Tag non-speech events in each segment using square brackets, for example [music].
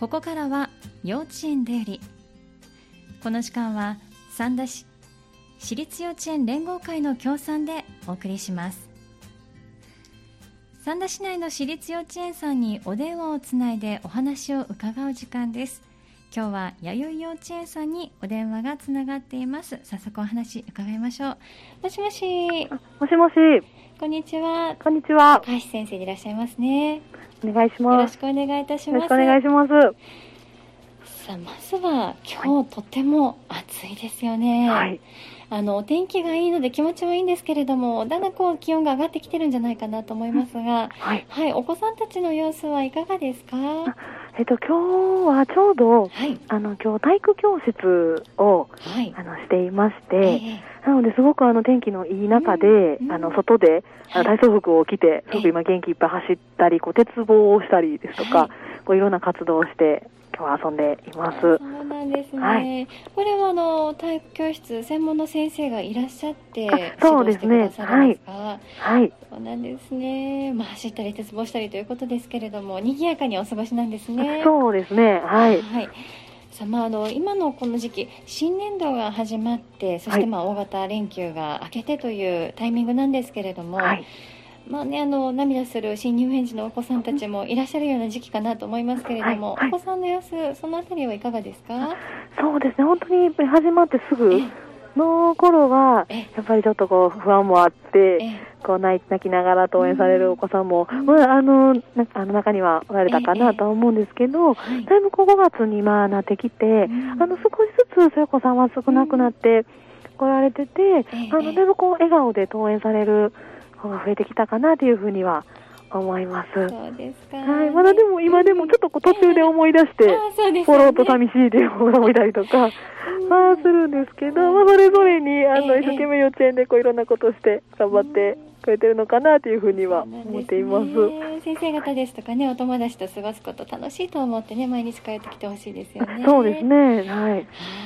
ここからは幼稚園デイリー。この時間は三田市私立幼稚園連合会の協賛でお送りします。三田市内の私立幼稚園さんにお電話をつないでお話を伺う時間です。今日は弥生幼稚園さんにお電話がつながっています。早速お話伺いましょう。もしもし。もしもし。こんにちは。こんにちは。高橋先生でいらっしゃいますね。お願いします。よろしくお願いいたします。よろしくお願いします。さあまずは今日、とっても暑いですよね。はい。あのお天気がいいので気持ちはいいんですけれどもだんだんこう気温が上がってきてるんじゃないかなと思いますが、はい。はい、お子さんたちの様子はいかがですか？えっと今日はちょうどはい。あの今日体育教室をはい。あのしていましえて、えなのですごくあの天気のいい中で、うんあの外ではい。体操服を着て、すごええく今元気いっぱい走ったり、こう鉄棒をしたりですとか、はい。こういろんな活動をして今日は遊んでいます。そうなんですね、はい。これはあの体育教室専門の先生がいらっしゃってあそうですね。指導してくださるんですか、はい、そうなんですね、まあ、走ったり鉄棒したりということですけれども賑やかにお過ごしなんですね。そうですね、はい、さあまあ、あの今のこの時期新年度が始まってそしてはい。まあ大型連休が明けてというタイミングなんですけれども、はい、まあね、あの涙する新入園児のお子さんたちもいらっしゃるような時期かなと思いますけれども、はいはい。お子さんの様子そのあたりはいかがですか？そうですね、本当にやっぱり始まってすぐえの頃は、えやっぱりちょっとこう不安もあって、えこう泣きながら登園されるお子さんも、まあ、あのなあの中にはおられたかなとは思うんですけど、はいだいぶこう5月にまあなってきて、ん。あの少しずつそういうお子さんは少なくなって来られてて、えあのだいぶこう笑顔で登園される増えてきたかなというふうは思います。そうですか、はい、まだでも今でもちょっとこう途中で思い出して、ああそうですポよねロッと寂しいっていう子がいたりとか、まあするんですけど、まあそれぞれに、あの、ええ。一生懸命幼稚園でこういろんなことして頑張ってくれてるのかなというふうには思っています。ね先生方ですとかねお友達と過ごすこと楽しいと思ってね毎日帰ってきてほしいですよねそうですね、はい。は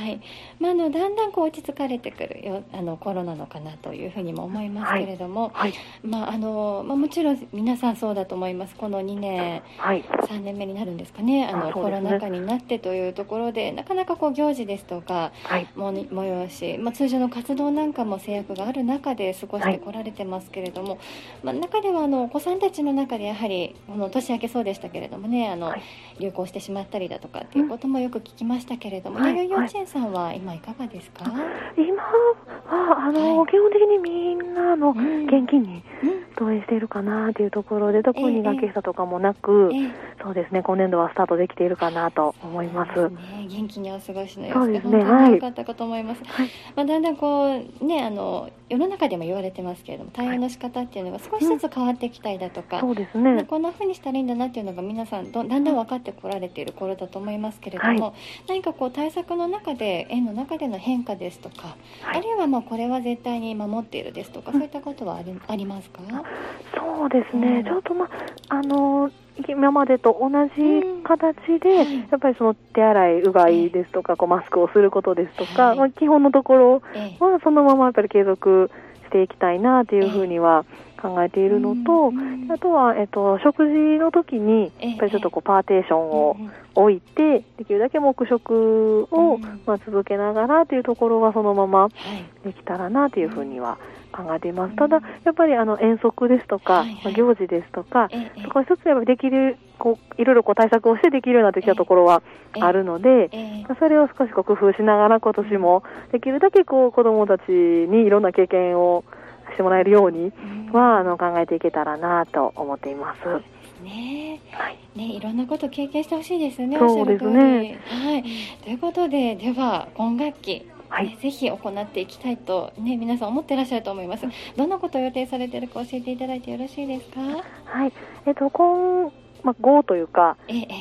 い、まあ、あのだんだんこう落ち着かれてくるよあの頃なのかなというふうにも思いますけれども、はい。まああのまあ、もちろん皆さんそうだと思いますこの2年はい。3年目になるんですかねあのねロナ禍になってというところでなかなかこう行事ですとかはい。もに催し、まあ、通常の活動なんかも制約がある中で過ごしてこられてますけれども、まあ、中ではあのお子さんたちの中でやはりこの年明けそうでしたけれどもねあの、はい。流行してしまったりだとかっていうこともよく聞きましたけれども、はい。弥生幼稚園さんは今いかがですか、今は、あの、はい基本的にみんな、あの、うん。元気にうん登園しているかなというところで、特ええに学級差とかもなく、ええ。そうですね、今年度はスタートできているかなと思います。すね、元気にお過ごしの様子でそうですね本当に良かったかと思います。はい。まあ、だんだんこうねあの世の中でも言われてますけれども対応の仕方っていうのが少しずつ変わってきたりだとか、そうですまあね。こんな風にしたらいいんだなっていうのが皆さんどだんだん分かってこられている頃だと思いますけれども、は何かこう対策の中で園の中での変化ですとか、はい。あるいはまあこれは絶対に守っているですとか、そういったことはありありますか、そうですね、うん。ちょっとまあ、あの今までと同じ形で、はい。やっぱりその手洗い、うがいですとか、こうマスクをすることですとか、はい。まあ、基本のところええ。はそのままやっぱり継続していきたいなというふうには考えているのと、うんあとは、えっと、食事の時に、ええ。やっぱりちょっとこうパーテーションを置いて、できるだけ黙食を、うん。まあ、続けながらというところはそのままはい。できたらなというふうには考えています。ただ、やっぱりあの遠足ですとか、まあ行事ですとか、ええ。少しずつやっぱりできる、こういろいろこう対策をしてできるようになってきたところはあるので、それを少しこう工夫しながら今年もできるだけこう子どもたちにいろんな経験をしてもらえるようにうんはあの考えていけたらなと思っています。ねはい、ね、いろんなこと経験してほしいですよね。そうですねはい。ということで、では今学期、はいねぜひ行っていきたいとね皆さん思ってらっしゃると思います。どんなことを予定されているか教えていただいてよろしいですか？はい、えっと今まあ、5というか、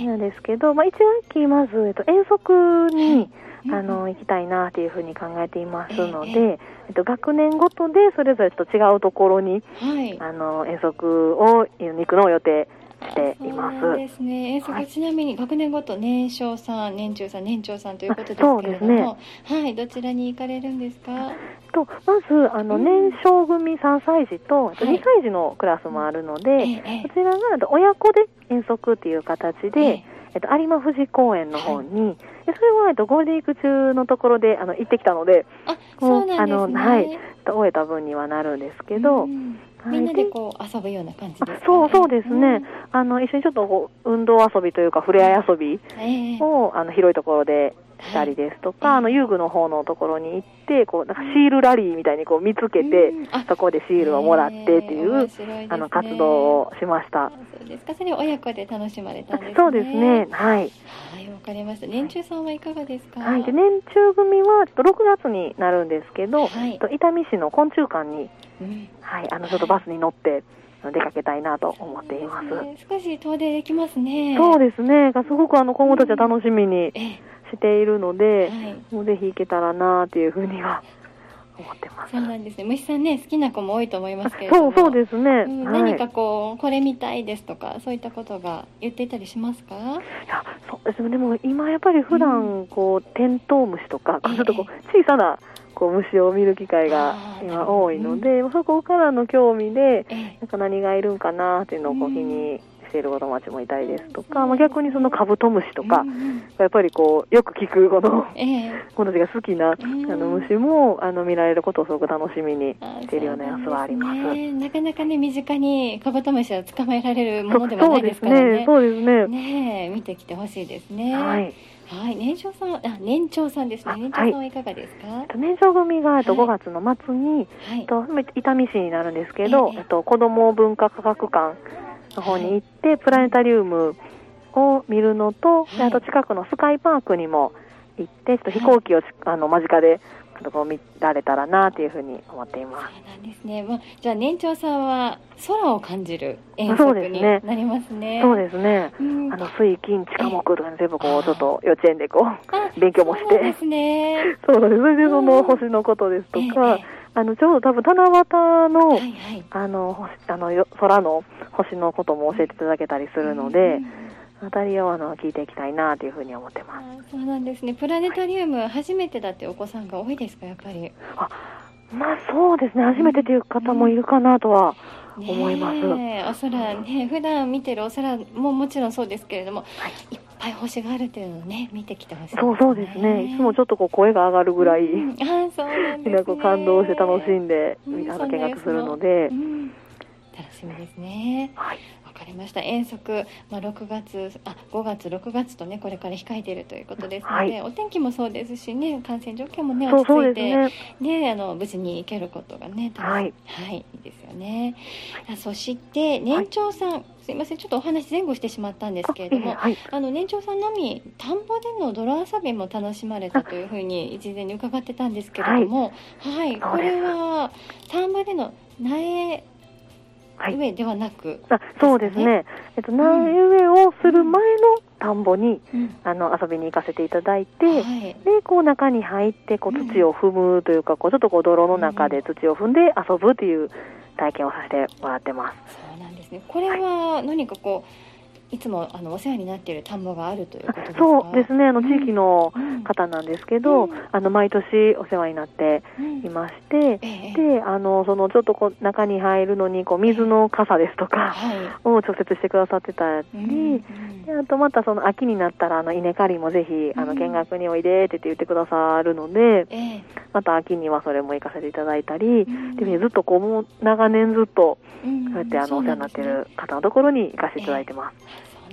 なんですけど、まあ、一学期まず、えっと、遠足に、えあの行きたいなというふうに考えていますので、ええ。えっと、学年ごとでそれぞれと違うところにはい。あの遠足を行くのを予定しています。そうですね。遠足、はい。ちなみに学年ごと年少さん、年中さん、年長さんということですけれども、ね。はい、どちらに行かれるんですか？とまずあのうん。年少組3歳児と、あとはい。2歳児のクラスもあるので、ええええ。こちらが親子で遠足っていう形で、ええ。っと、有馬富士公園の方に、でそれは、えっと、ゴールデンウィーク中のところであの行ってきたので、あ、そうなんですね。あのはい終えた分にはなるんですけど、うん。はいみんなでこう遊ぶような感じですか、ね、そうそうですね、うんあの一緒にちょっとこう運動遊びというか、触れ合い遊びええをあの広いところでしたりですとか、はいあの遊具の方のところに行って、こうなんかシールラリーみたいにこう見つけて、うんあそこでシールをもらってっていう、ええ面白いですねあの活動をしました。そうですか。それを親子で楽しまれたんですね。そうですね、はい。はい、わかりました。年中さんはいかがですか？はい、で年中組はちょっと6月になるんですけど、はいえっと伊丹市の昆虫館に、うんはい、あのちょっとバスに乗って出かけたいなと思っています。ね少し遠出できますね。そうですね、すごくあの子供たちは楽しみにええしているので、はい。もうぜひ行けたらなっていうふうには思ってます。そうなんですね。虫さんね、好きな子も多いと思いますけれども。そうそうですね、うんはい、何かこう、これ見たいですとか、そういったことが言っていたりしますか？いやそうですねでも今やっぱり普段こうテントウムシとか、ええちょっとこう小さなこう虫を見る機会が今多いので、そこからの興味でええなんか何がいるんかなっていうのをこううん気にしている子供たちもいたりですとか、うんまあ、逆にそのカブトムシとか、やっぱりこうよく聞くこのええ子たちが好きなあんの虫もあの見られることをすごく楽しみにあしているような様子はあります。ねなかなかね、身近にカブトムシは捕まえられるもそのではないですからね。そうですね。ねえ、見てきてほしいですね。はい。はい、年長さん、あ、年長さんですね。あ年長さんはいかがですか。は年長組がえっとはい5月の末に、い。えっと伊丹市になるんですけど、えええっと子ども文化科学館の方に行って、プラネタリウムを見るのと、ではいあと近くのスカイパークにも行って、ちょっと飛行機をち、あの間近でちょっとこう見られたらなというふうに思っています。そうなんですね。まあ、じゃあ年長さんは空を感じる遠そう足になりますね。そうですね。うんあの水金地科目とかね全部こあうちょっと幼稚園でこうあ [laughs] 勉強もしてそうですね。[laughs] そう。それでそうんの星のことですとか、ええあのちょうど多分七夕の、はいはい。あの星あのよ空の星のことも教えていただけたりするので、うんうんあたりをあの聞いていきたいなというふうに思ってあます。そうなんですね。プラネタリウム初めてだってお子さんが多いですかやっぱり？まあそうですね、初めてという方もいるかなとは、ね思います。え。お空ね普段見てるお空ももちろんそうですけれども、い、っぱい星があるっていうのをね見てきてほしいね。そうそうですね、いつもちょっとこう声が上がるぐらい、うん。あそうなんです、ね。感動して楽しんで、うん。あの見学するので。う、ん。楽しみですね。はい、わかりました。遠足、まあ、6月、あ、5月、6月とね、これから控えているということですので、はい。お天気もそうですしね、感染状況もね、落ち着いて、ね、ね、あの無事に行けることがね、はい。はい、いいですよね。あそして年長さん、すいません、ちょっとお話前後してしまったんですけれども、あはい、あの年長さんのみ田んぼでの泥遊びも楽しまれたというふうに事前に伺ってたんですけれども、はい、これは田んぼでの苗はい、植えではなく、あそうですね、えっと、苗植えをする前の田んぼに、うん。あの遊びに行かせていただいて、はい、でこう中に入ってこううん。土を踏むというか、こうちょっとこう泥の中で土を踏んで遊ぶという体験をさせてもらってます。そうなんですね。これは何かこういつもあのお世話になっている田んぼがあるということですか？そうですね、あのうん地域のうん方なんですけど、うん。あの毎年お世話になってうんいまして、ええであのそのちょっとこう中に入るのにこう水の傘ですとかはい。を直接してくださってたり、うんであとまたその秋になったらあの稲刈りもぜひあうん。の見学においでって言ってくださるので、ええ。また秋にはそれも行かせていただいたり、うんでずっとこうもう長年ずっとうんそうやってあのお世話になってそうなんる方のところに行かせていただいてます。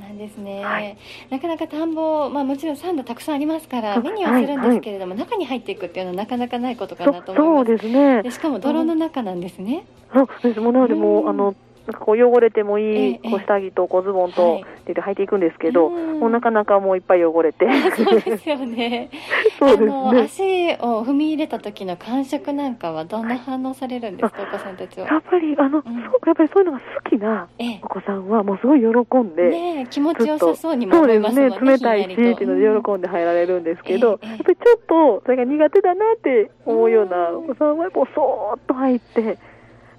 なんですね、はい。なかなか田んぼ、まあ、もちろん産地たくさんありますから目にはするんですけれども、中に入っていくっていうのはなかなかないことかなとそ思います。そうですね。で。しかも泥の中なんですね、そうです。もうなのでもう、うん。あのこう汚れてもいい、ええ。こう下着とこうズボンと、はい。って言って履いていくんですけど、うん。もうなかなかもういっぱい汚れて。[laughs] そうですよね。[laughs] そうですあのね。足を踏み入れた時の感触なんかはどんな反応されるんですか、お子さんたちは？やっぱりあの、ん。すごくやっぱりそういうのが好きなええ。お子さんはもうすごい喜んで。ねえ気持ちよさそうにもそう思いですねますもんね冷たいしっていうので喜んで入られるんですけど、ええやっぱりちょっとそれが苦手だなって思うようなお子さんはやっぱそーっと入って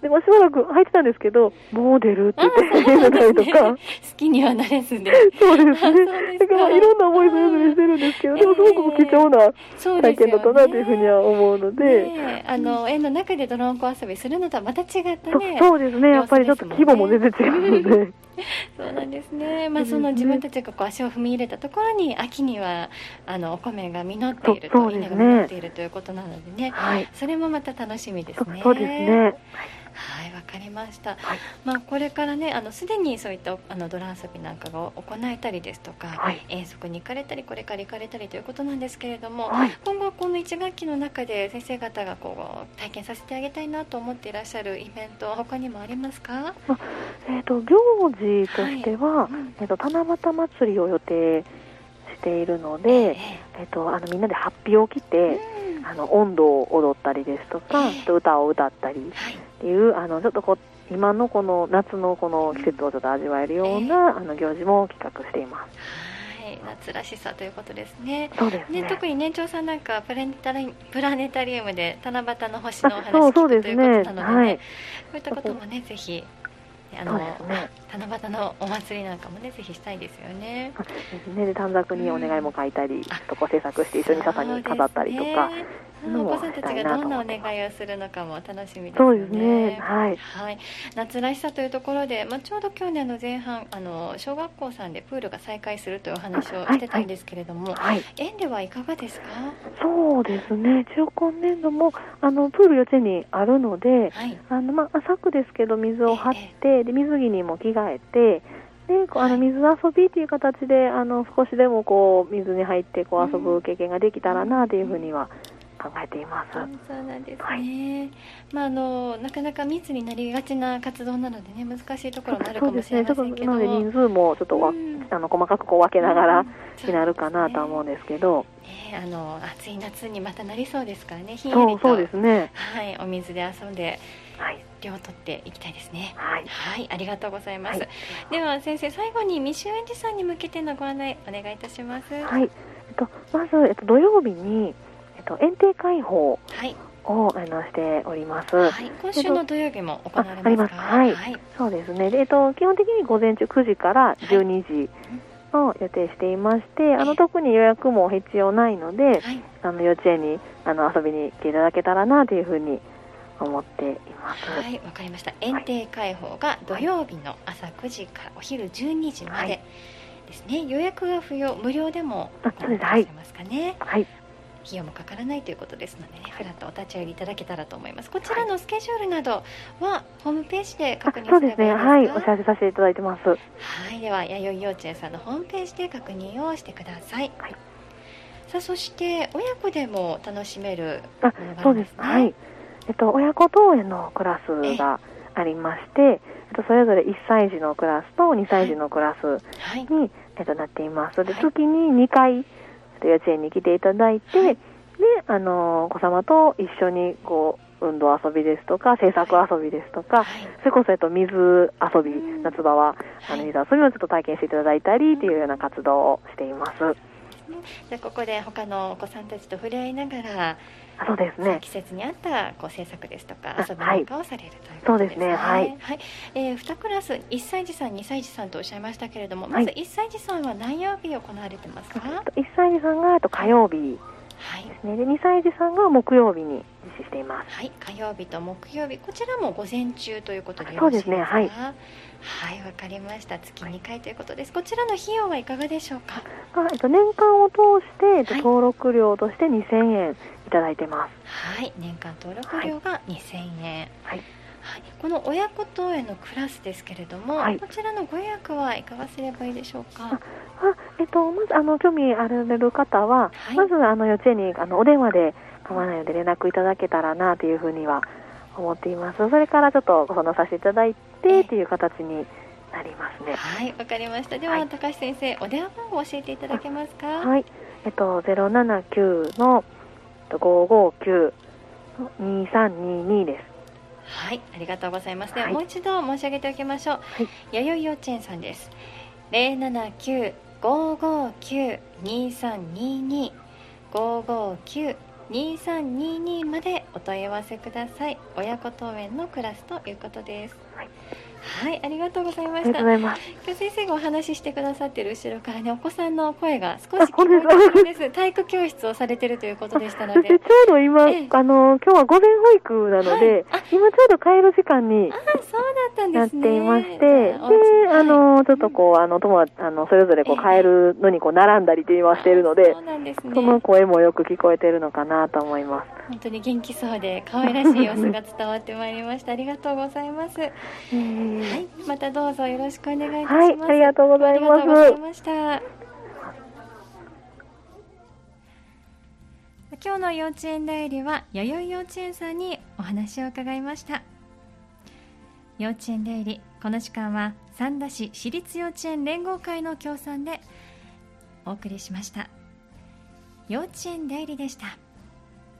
でもしばらく入ってたんですけど、もう出るって言ってたりとか。[laughs] 好きにはなれずで。そうですね。そうですかだから、いろんな思いそれぞれしてるんですけど、でもすごく貴重な体験だったなというふうには思うので。ね、あの園の中でドローンコ遊びするのとはまた違ったね。そうですね。やっぱりちょっと規模も全然違うので。[laughs] そうなんですね。まあその自分たちがこう足を踏み入れたところに秋にはあのお米が実っていると、稲が実っているということなのでね。はい。それもまた楽しみですね。そうですね。はい、わかりました。はい、まあ、これからね、あのすでにそういったあのドラ遊びなんかが行えたりですとか、はい、遠足に行かれたり、これから行かれたりということなんですけれども。はい、今後この1学期の中で先生方がこう体験させてあげたいなと思っていらっしゃるイベント、他にもありますか？えっ、ー、と、行事としては、うん、えっ、と、七夕祭りを予定。しているので、えっ、ー、と、あのみんなでハッピーを着て。うんあの温度を踊ったりですとか、えー、歌を歌ったりっていう、はい、あのちょっとこう今のこの夏のこの季節をちょっと味わえるような、えー、あの行事も企画しています。夏らしさということですね。そうですね。ね特に年長さんなんかプラネタリプラネタリウムで七夕の星のお話聞くということなのでねはい、こういったこともねぜひあの、ね、七夕のお祭りなんかもねぜひしたいですよね。ねで短冊にお願いも書いたり、うん、とこう制作して一緒に笹に飾ったりとか。お子さんたちがどんなお願いをするのかも楽しみですね。そうですね。はい。はい。夏らしさというところで、まあちょうど去年の前半あの小学校さんでプールが再開するというお話をしてたんですけれども、はい、園ではいかがですか？そうですね。中今年度もあのプール予定にあるので、はい、あのまあ浅くですけど水を張って、ええ、で水着にも着替えて。であの水遊びという形であの少しでもこう水に入ってこう遊ぶ経験ができたらなというふうには考えています。そうなんですね。はい、まああのなかなか密になりがちな活動なのでね難しいところもあるかもしれませんけど、ね、人数もちょっとわ、うん、あの細かくこう分けながらになるかなと思うんですけど。ね、あの暑い夏にまたなりそうですからね。ひんやりとそうですね。はいお水で遊んで。はい、量を取っていきたいですね。はい、はい、ありがとうございます。はい、では先生最後に未就園児さんに向けてのご案内お願いいたします。はい、えっとまずえっと土曜日にえっと、園庭開放を、あのしております、はい、今週の土曜日も行われますあります、はい、はい、そうですね。で、えっと、基本的に午前中9時から12時を予定していまして、はい、あの特に予約も必要ないので、はい、あの幼稚園にあの遊びに来ていただけたらなというふうに思っています。はい、わかりました。園庭開放が土曜日の朝9時からお昼12時までですね。予約が不要、無料でも行われますかね。はい。費用もかからないということですのでね、ふらっとお立ち寄りいただけたらと思います。こちらのスケジュールなどはホームページで確認そうですね、はい、お知らせさせていただいてます。はい、では弥生幼稚園さんのホームページで確認をしてください。はい、さあそして親子でも楽しめるあ、そうです。はい。えっと親子登園のクラスがありまして、えっとそれぞれ1歳児のクラスと2歳児のクラスに、はい、えっとなっています。で、月に2回。幼稚園に来ていただいて、はい、で、あの、お子様と一緒に、こう、運動遊びですとか、制作遊びですとか、はい、それこそ、えっと、水遊び、夏場は、あの、水遊びをちょっと体験していただいたり、っていうような活動をしています。じゃここで他のお子さんたちと触れ合いながら、そうですね。季節に合ったこう制作ですとか遊びなんかをされるということですね。そうですね。はい。はい。えー、2クラス1歳児さん2歳児さんとおっしゃいましたけれども、まず1歳児さんは何曜日行われてますか？1歳児さんがと火曜日。ですね。で2歳児さんが木曜日に実施しています。はい。火曜日と木曜日こちらも午前中ということでそうですね。はい。はい、わかりました。月2回ということです。こちらの費用はいかがでしょうか？あえっと年間を通して、えっと、登録料として2000円いただいてます。はい、年間登録料が2000円。はい。はい、この親子登園のクラスですけれども、はい、こちらのご予約はいかがすればいいでしょうか？あ、えっと、まずあの興味ある方は、はい、まずあの幼稚園にあのお電話で構わないので連絡いただけたらなというふうには思っています。それからちょっとご相談させていただいてという形になりますね。はい、わかりました。では、はい、高橋先生、お電話番号教えていただけますか？はい、えっとゼロ七九の五五九二三二二です。はい、ありがとうございます。では、もう一度申し上げておきましょう。はい、弥生幼稚園さんです。零七九五五九二三二二五五九2322までお問い合わせください親子登園のクラスということですはいはい、ありがとうございました。今日先生がお話ししてくださっている後ろからね、お子さんの声が少し聞こえてです。体育教室をされているということでしたので。ちょうど今、ええ、あの今日は午前保育なので、はい、今ちょうど帰る時間に。あ、そうだったんですね。なっていまして、で、あのちょっとこうあの友達あのそれぞれこう帰るのにこう並んだりって言わしているので、そうなんですね。その声もよく聞こえているのかなと思います。本当に元気そうで可愛らしい様子が伝わってまいりました。ありがとうございます。はい、またどうぞよろしくお願いいたします。はい、ありがとうございます。ありがとうございました。今日の幼稚園代理は弥生幼稚園さんにお話を伺いました幼稚園出入りこの時間は三田市私立幼稚園連合会の協賛でお送りしました。幼稚園出入りでした。